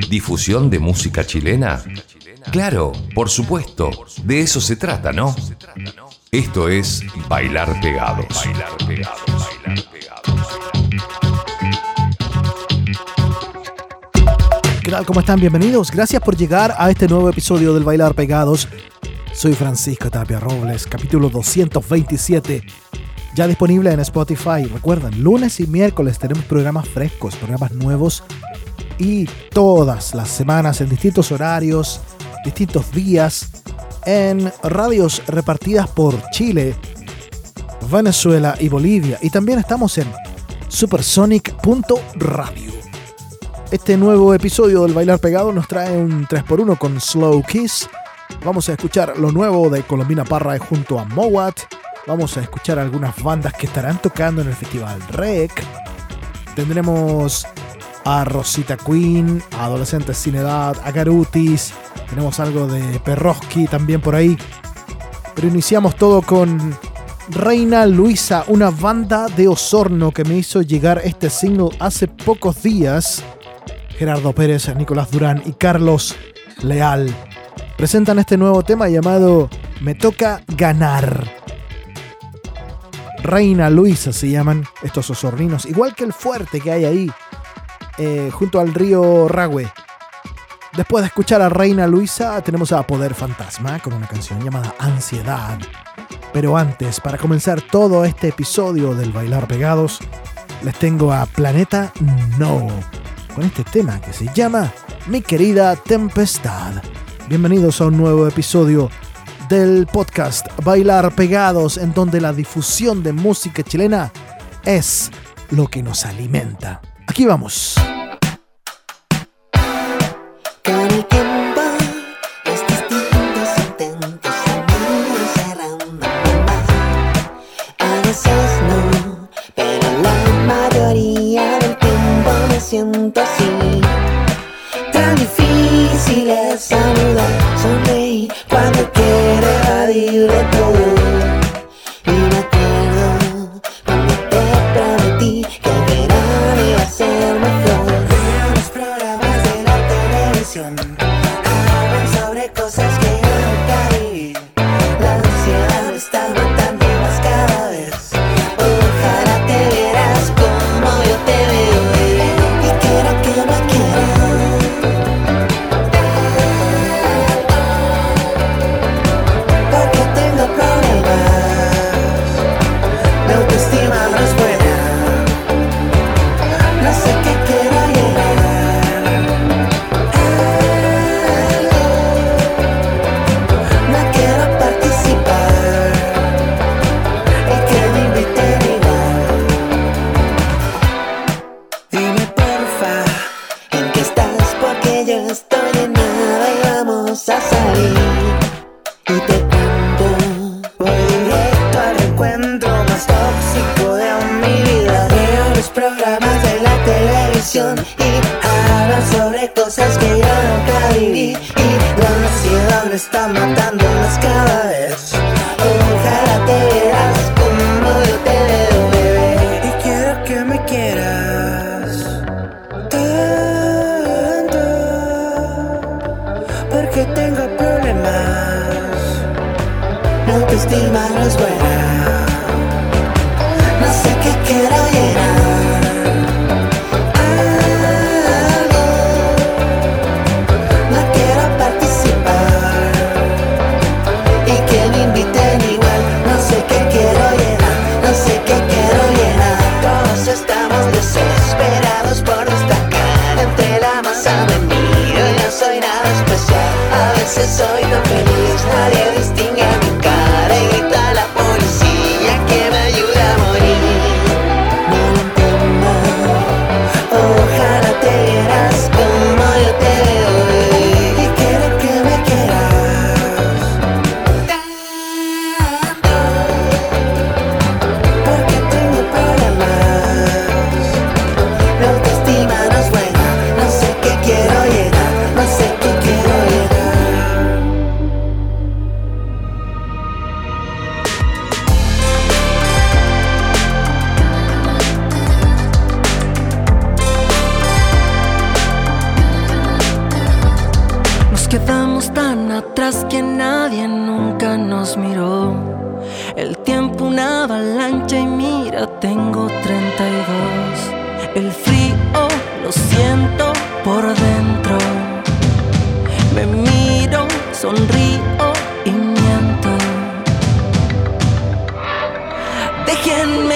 ¿Difusión de música chilena? Claro, por supuesto, de eso se trata, ¿no? Esto es Bailar Pegados. ¿Qué tal? ¿Cómo están? Bienvenidos. Gracias por llegar a este nuevo episodio del Bailar Pegados. Soy Francisco Tapia Robles, capítulo 227. Ya disponible en Spotify. Recuerden, lunes y miércoles tenemos programas frescos, programas nuevos y todas las semanas en distintos horarios, distintos días, en radios repartidas por Chile, Venezuela y Bolivia. Y también estamos en supersonic.radio. Este nuevo episodio del Bailar Pegado nos trae un 3x1 con Slow Kiss. Vamos a escuchar lo nuevo de Colombina Parra junto a Mowat. Vamos a escuchar algunas bandas que estarán tocando en el Festival Rec. Tendremos a Rosita Queen, a Adolescentes Sin Edad, a Garutis. Tenemos algo de Perroski también por ahí. Pero iniciamos todo con Reina Luisa, una banda de Osorno que me hizo llegar este single hace pocos días. Gerardo Pérez, Nicolás Durán y Carlos Leal presentan este nuevo tema llamado Me toca ganar. Reina Luisa se llaman estos osorninos, igual que el fuerte que hay ahí, eh, junto al río Ragüe. Después de escuchar a Reina Luisa, tenemos a Poder Fantasma con una canción llamada Ansiedad. Pero antes, para comenzar todo este episodio del Bailar Pegados, les tengo a Planeta No, con este tema que se llama Mi querida Tempestad. Bienvenidos a un nuevo episodio del podcast Bailar Pegados, en donde la difusión de música chilena es lo que nos alimenta. Aquí vamos. Autoestima no can make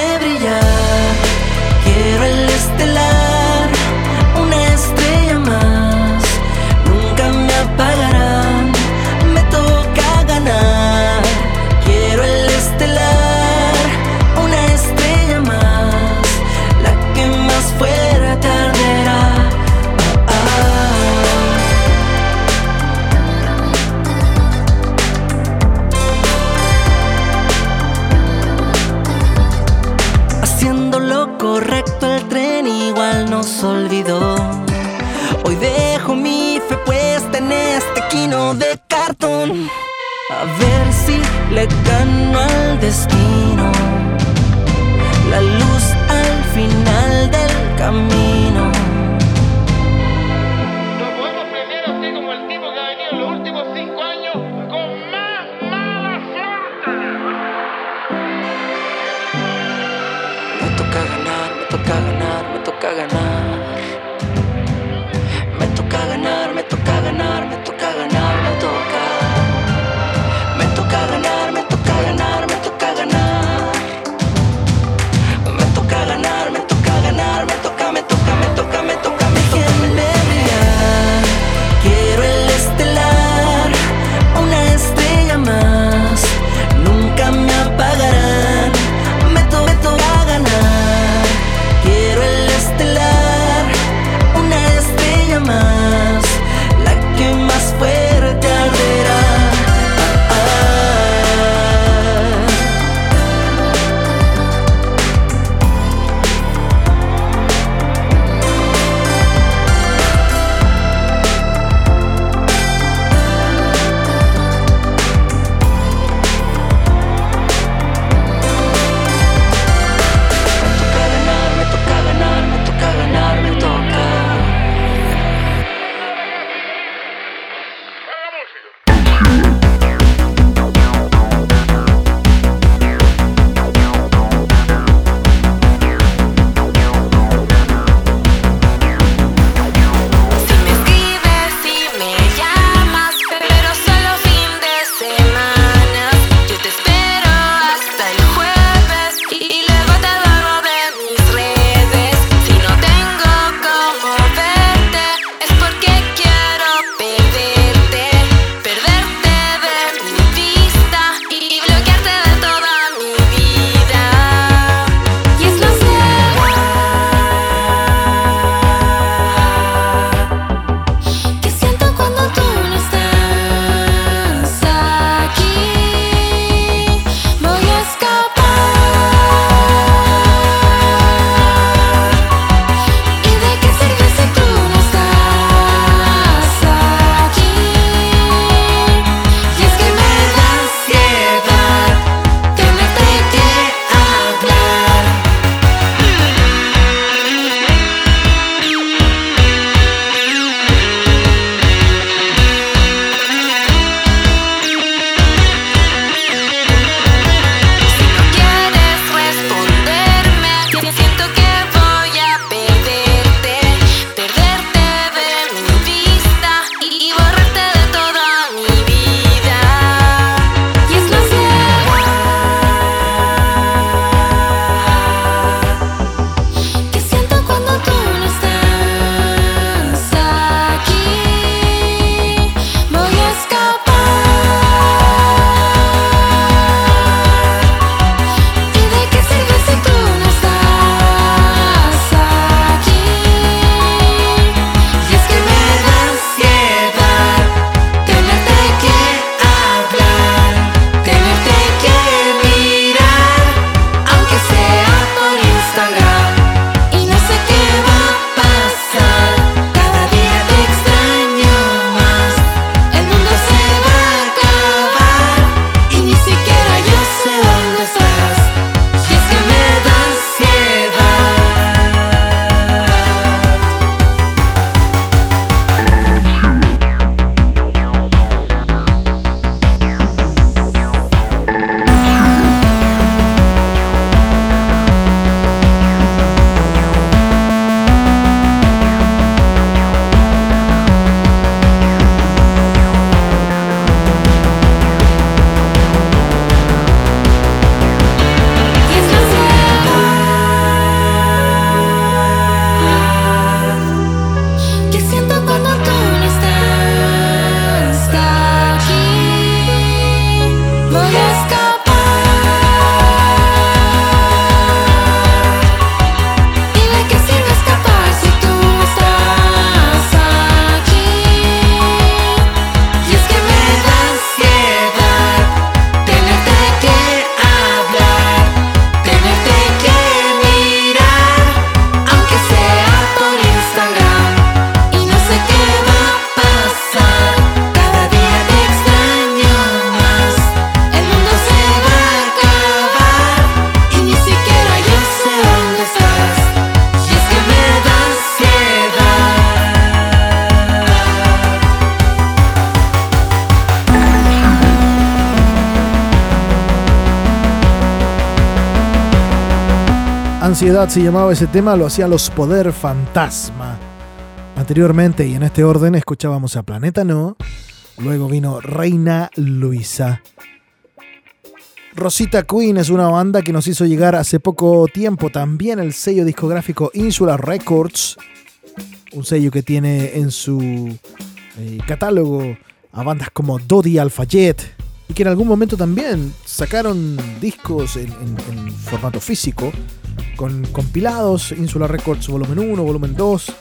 Ansiedad se llamaba ese tema, lo hacía Los Poder Fantasma. Anteriormente y en este orden escuchábamos a Planeta No, luego vino Reina Luisa. Rosita Queen es una banda que nos hizo llegar hace poco tiempo también el sello discográfico Insular Records, un sello que tiene en su eh, catálogo a bandas como Dodi Alfayet y que en algún momento también sacaron discos en formato físico con compilados Insular Records volumen 1, volumen 2.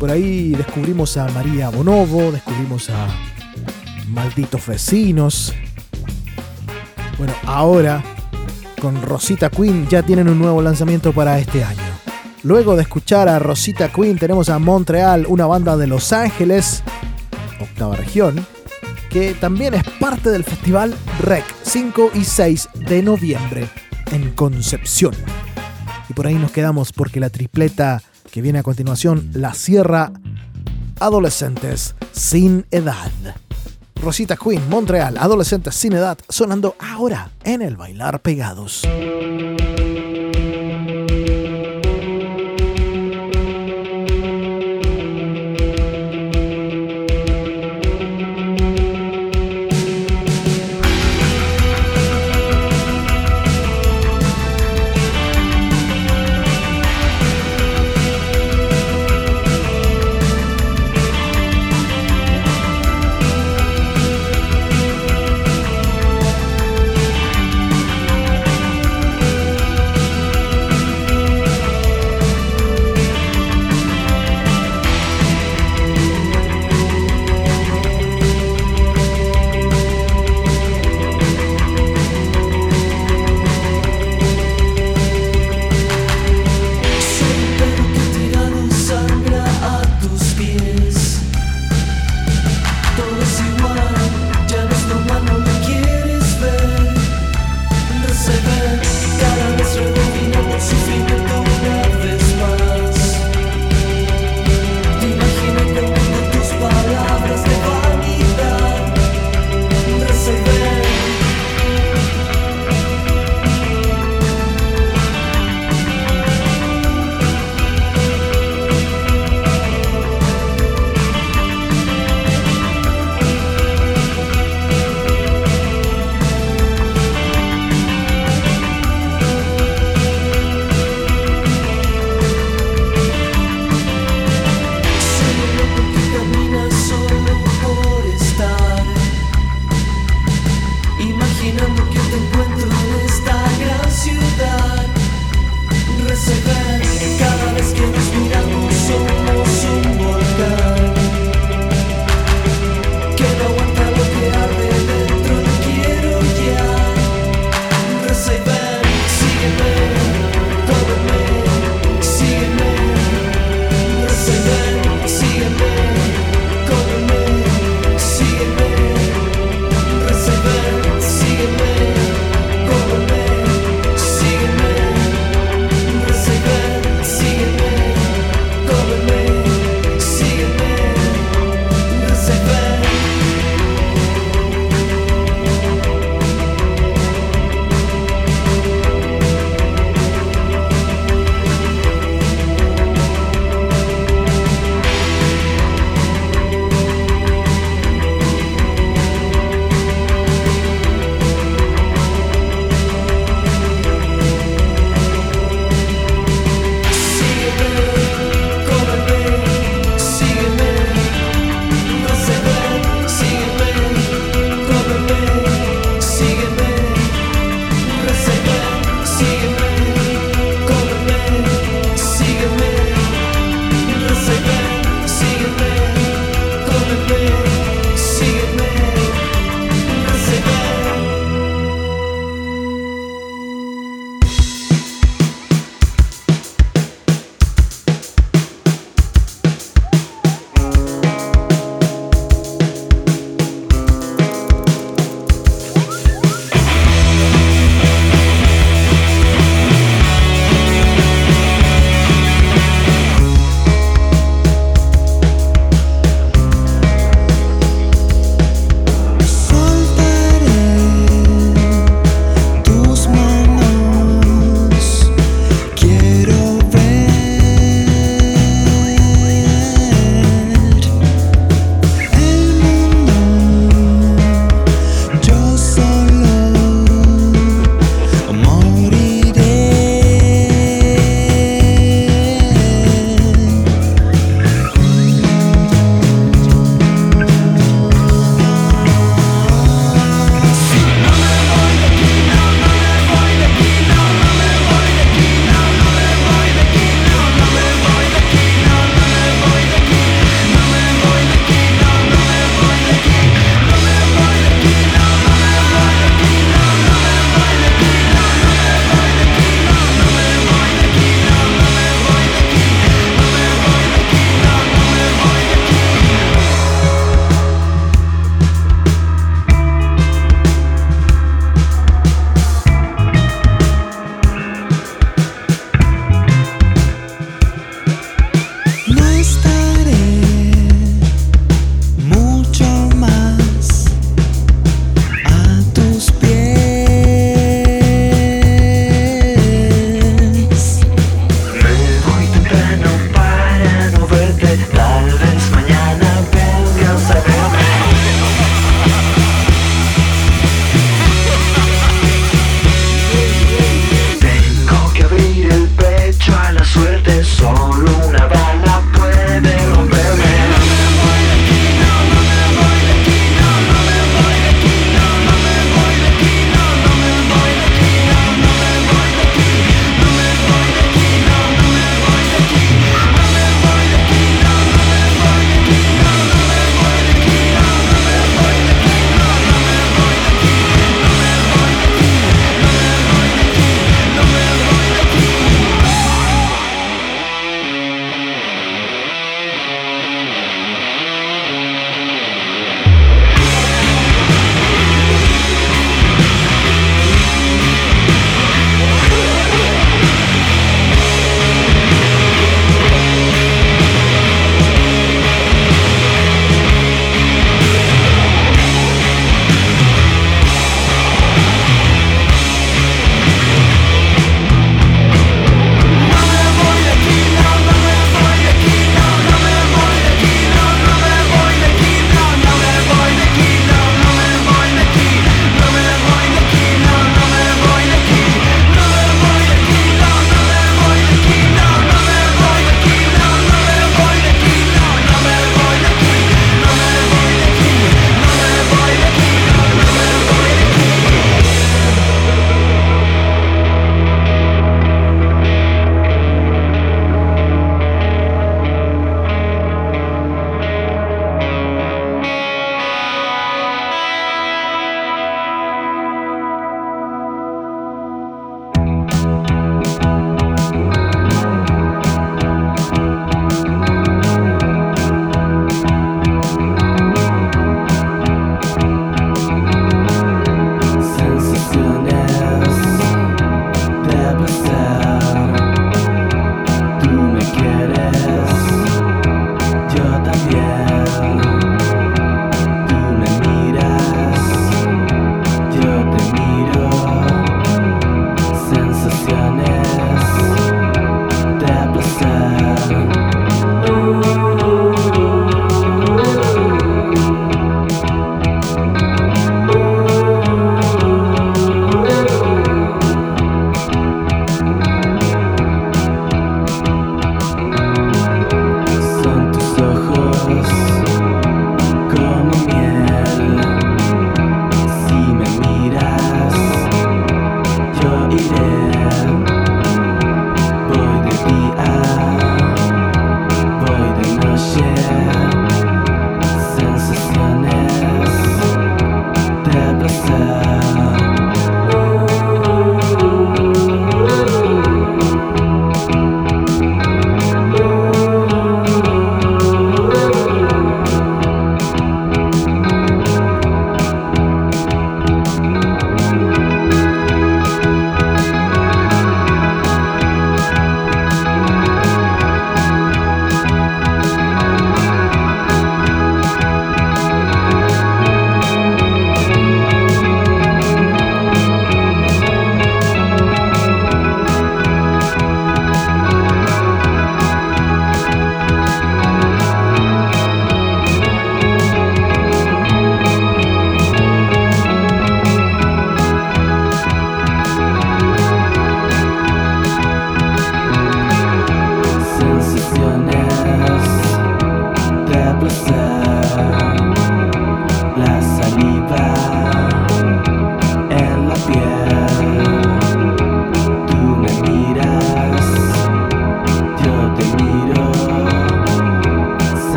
Por ahí descubrimos a María Bonobo, descubrimos a Malditos Vecinos. Bueno, ahora con Rosita Queen ya tienen un nuevo lanzamiento para este año. Luego de escuchar a Rosita Queen tenemos a Montreal, una banda de Los Ángeles, octava región, que también es parte del festival REC 5 y 6 de noviembre en Concepción. Y por ahí nos quedamos porque la tripleta que viene a continuación la cierra Adolescentes sin edad. Rosita Queen, Montreal, Adolescentes sin edad, sonando ahora en el Bailar Pegados.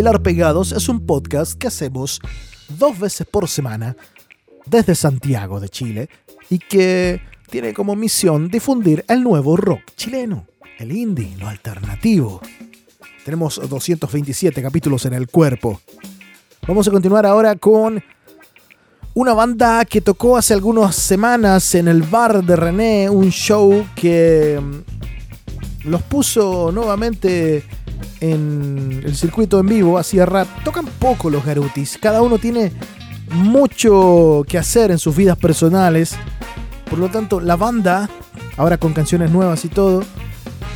Bailar Pegados es un podcast que hacemos dos veces por semana desde Santiago de Chile y que tiene como misión difundir el nuevo rock chileno, el indie, lo alternativo. Tenemos 227 capítulos en el cuerpo. Vamos a continuar ahora con una banda que tocó hace algunas semanas en el bar de René, un show que mm, los puso nuevamente en el circuito en vivo, hacía rap. Tocan poco los Garutis, cada uno tiene mucho que hacer en sus vidas personales. Por lo tanto, la banda, ahora con canciones nuevas y todo,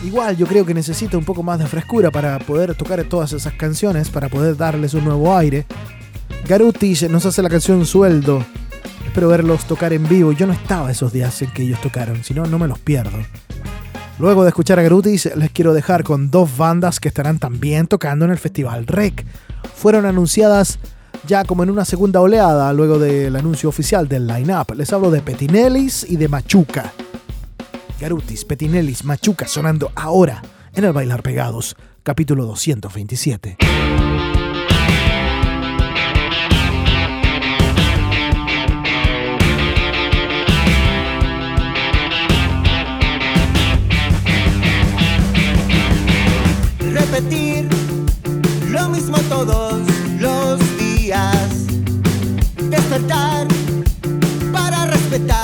igual yo creo que necesita un poco más de frescura para poder tocar todas esas canciones, para poder darles un nuevo aire. Garutis nos hace la canción Sueldo. Espero verlos tocar en vivo. Yo no estaba esos días en que ellos tocaron, si no, no me los pierdo. Luego de escuchar a Garutis, les quiero dejar con dos bandas que estarán también tocando en el Festival Rec. Fueron anunciadas ya como en una segunda oleada luego del anuncio oficial del line-up. Les hablo de Petinellis y de Machuca. Garutis, Petinellis, Machuca sonando ahora en el Bailar Pegados, capítulo 227. Todos los días. Despertar para respetar.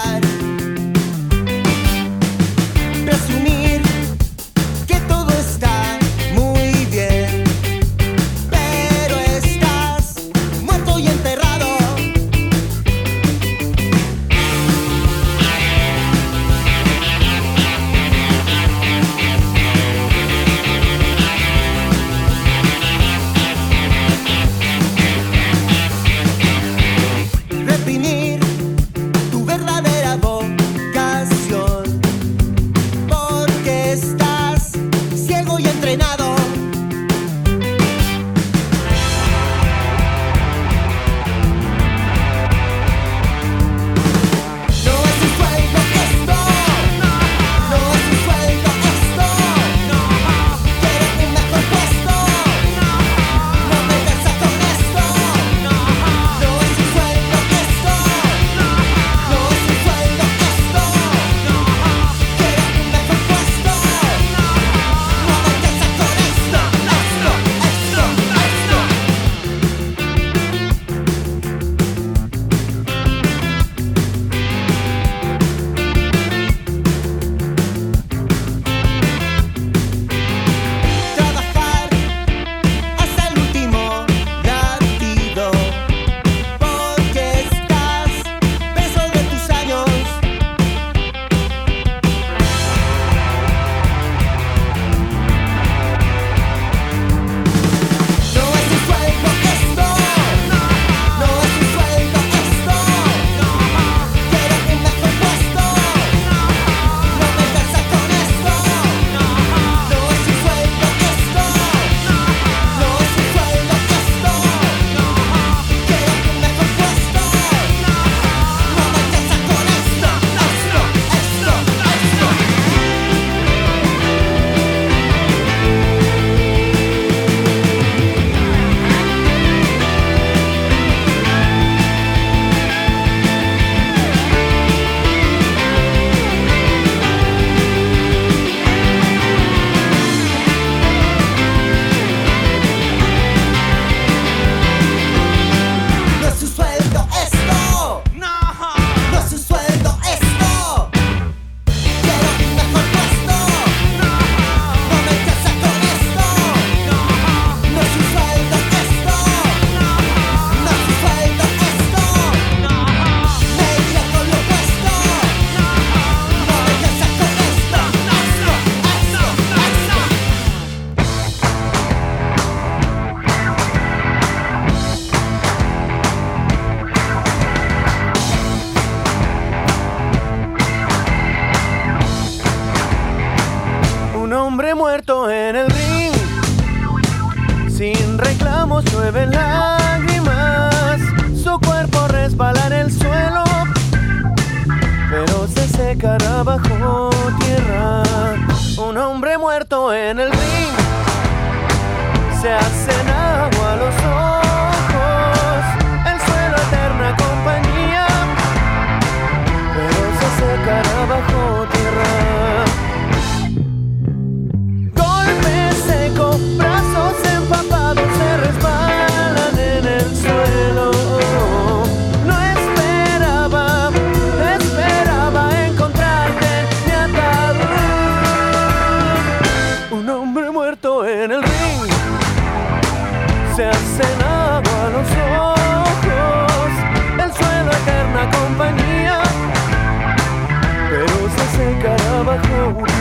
take out of a cold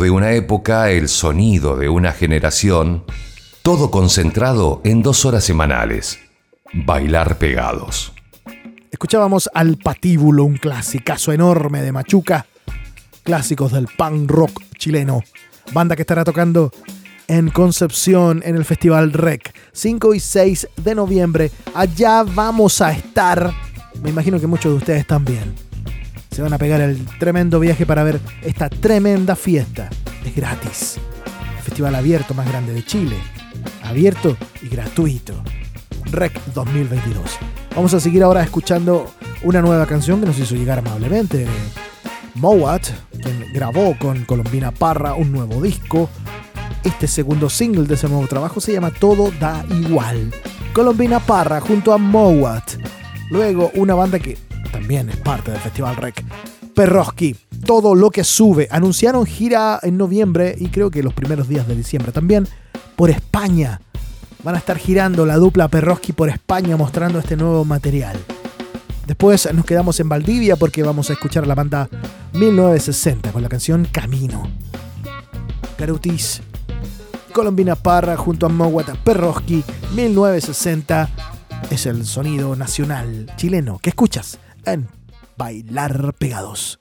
De una época, el sonido de una generación, todo concentrado en dos horas semanales. Bailar pegados. Escuchábamos al Patíbulo, un clasicazo enorme de Machuca, clásicos del punk rock chileno, banda que estará tocando en Concepción en el Festival Rec, 5 y 6 de noviembre. Allá vamos a estar, me imagino que muchos de ustedes también. Se van a pegar el tremendo viaje para ver esta tremenda fiesta. Es gratis. Festival abierto más grande de Chile. Abierto y gratuito. Rec 2022. Vamos a seguir ahora escuchando una nueva canción que nos hizo llegar amablemente. Mowat, quien grabó con Colombina Parra un nuevo disco. Este segundo single de ese nuevo trabajo se llama Todo da igual. Colombina Parra junto a Mowat. Luego una banda que también es parte del Festival Rec. Perroski, todo lo que sube. Anunciaron gira en noviembre y creo que los primeros días de diciembre también por España. Van a estar girando la dupla Perroski por España mostrando este nuevo material. Después nos quedamos en Valdivia porque vamos a escuchar a la banda 1960 con la canción Camino. Carutis, Colombina Parra junto a Mowata Perroski 1960 es el sonido nacional chileno que escuchas Bailar Pegados.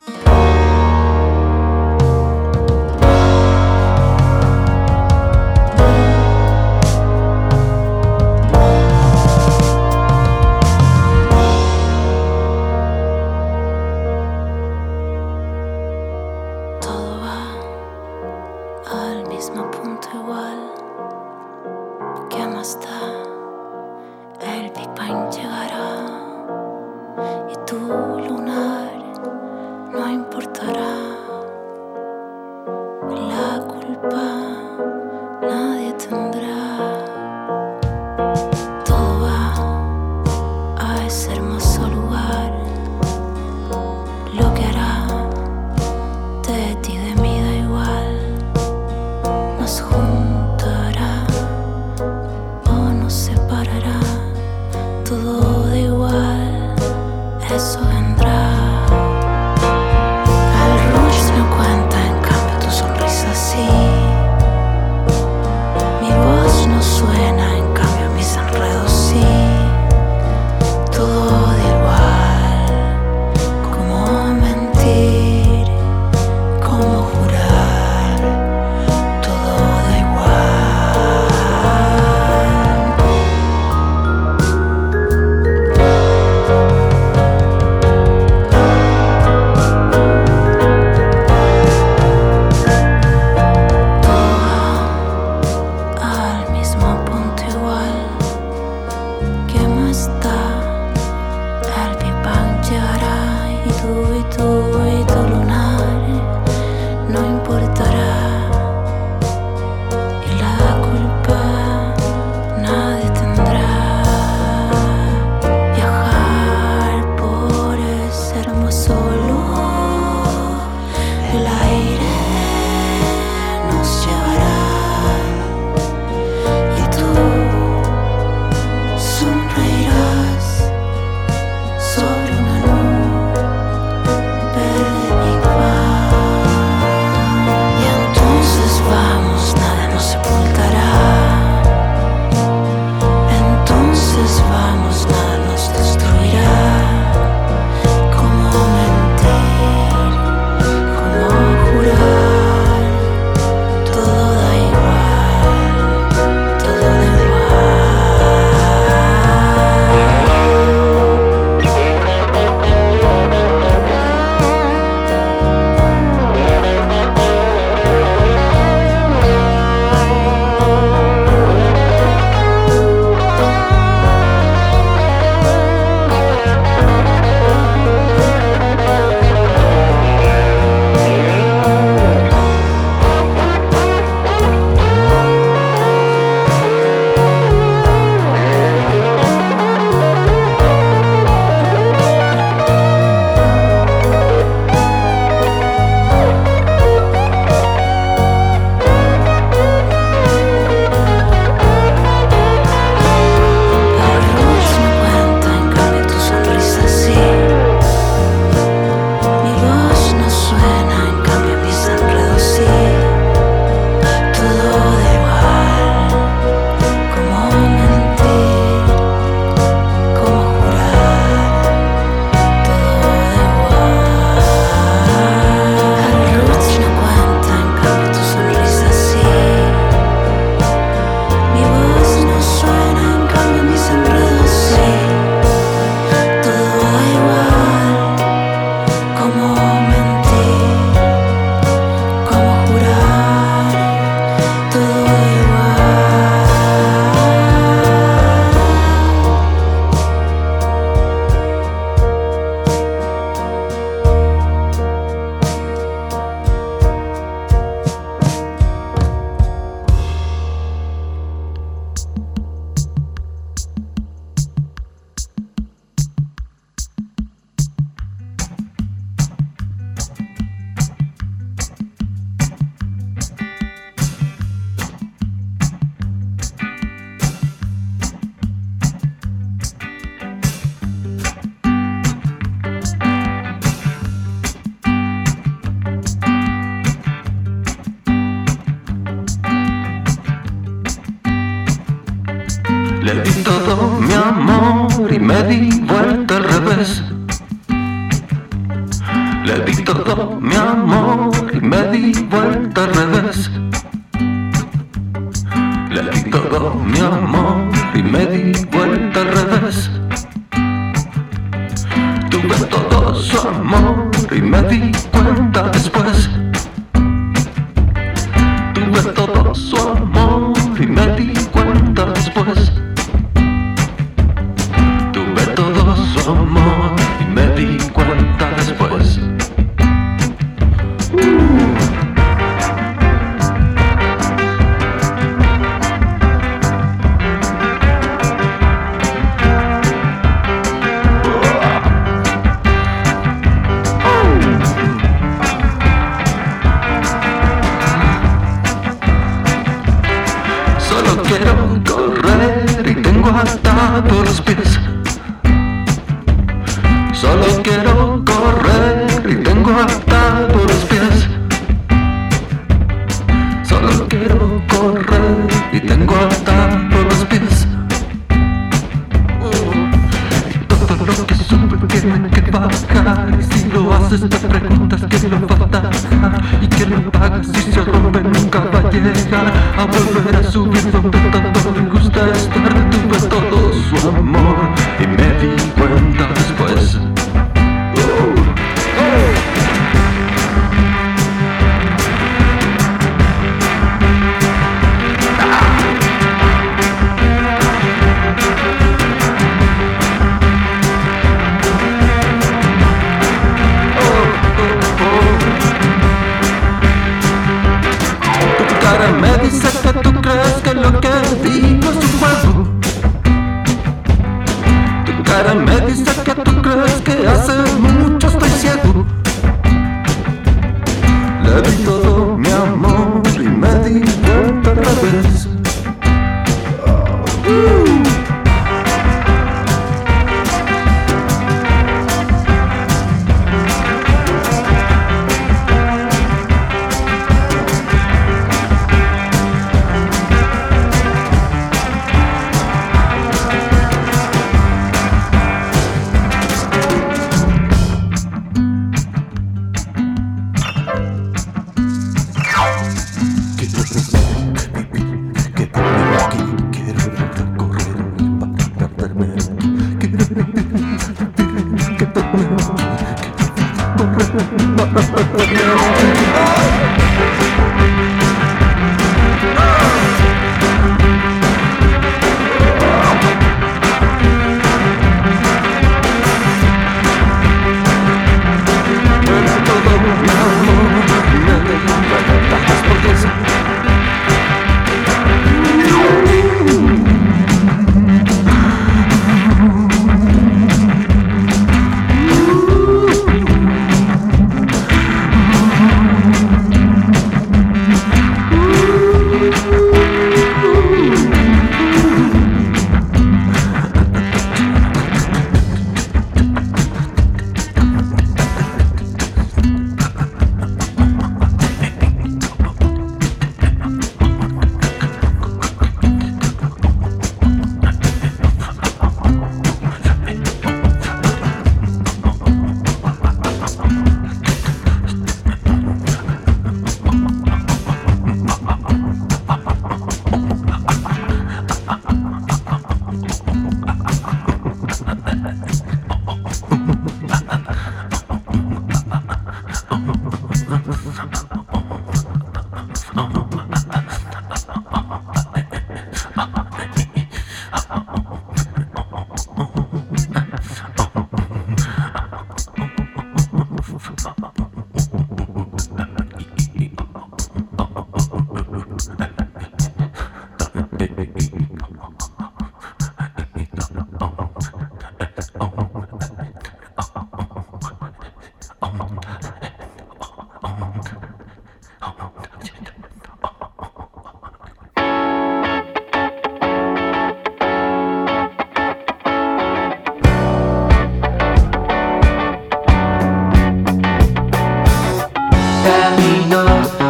Camino,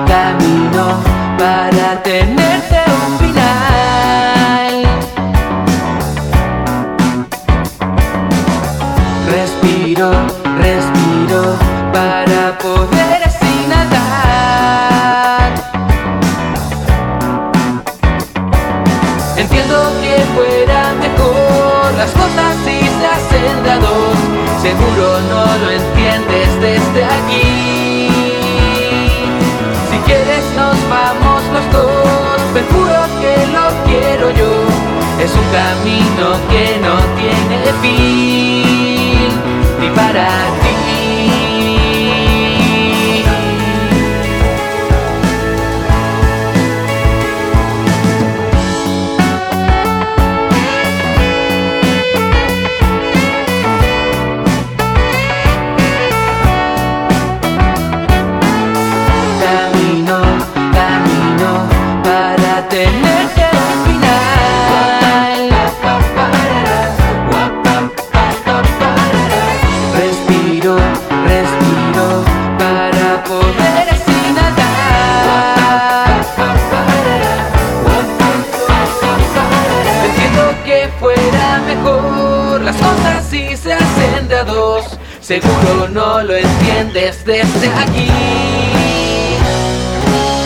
camino para tenerte camino que no tiene fin desde aquí.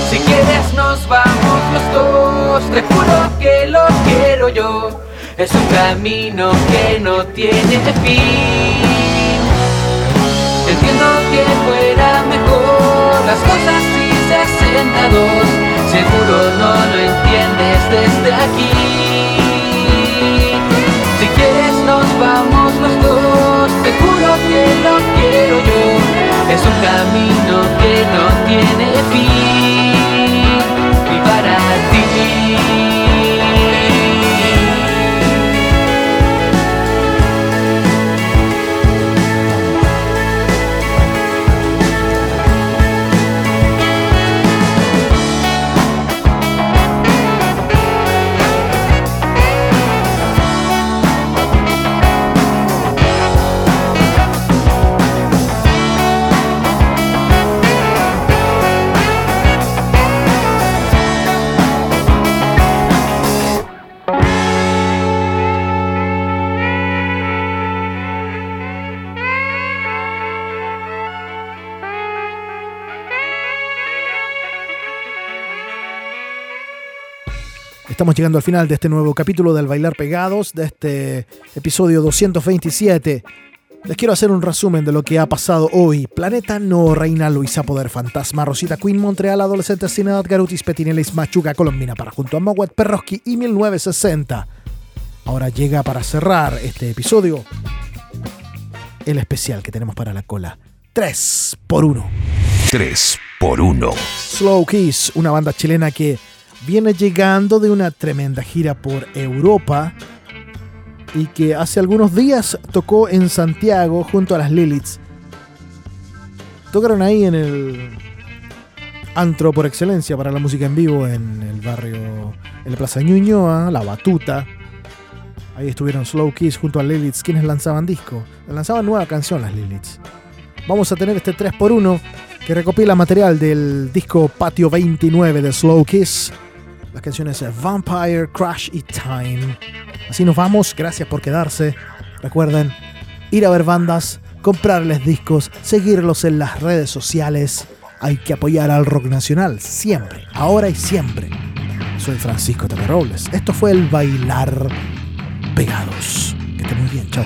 Si quieres nos vamos los dos, te juro que lo quiero yo. Es un camino que no tiene fin. Entiendo que fuera mejor las cosas si se hacen a dos. Seguro no lo entiendes desde aquí. Estamos llegando al final de este nuevo capítulo del Bailar Pegados, de este episodio 227. Les quiero hacer un resumen de lo que ha pasado hoy. Planeta No, Reina Luisa Poder Fantasma, Rosita Queen, Montreal, Adolescente, Cinedat, Garutis, Petinelis, Machuca, Colombina, para junto a Mowat, Perroski y 1960. Ahora llega para cerrar este episodio el especial que tenemos para la cola. 3 por 1. 3 por 1. Slow Kiss, una banda chilena que viene llegando de una tremenda gira por Europa y que hace algunos días tocó en Santiago junto a las Liliths. Tocaron ahí en el antro por excelencia para la música en vivo en el barrio, en la Plaza Ñuñoa, La Batuta. Ahí estuvieron Slow Kiss junto a Liliths, quienes lanzaban disco. Lanzaban nueva canción las Liliths. Vamos a tener este 3x1 que recopila material del disco Patio 29 de Slow Kiss. Las canciones Vampire, Crash y Time. Así nos vamos, gracias por quedarse. Recuerden ir a ver bandas, comprarles discos, seguirlos en las redes sociales. Hay que apoyar al rock nacional, siempre, ahora y siempre. Soy Francisco Tapia Robles. Esto fue el Bailar Pegados. Que esté muy bien, chao.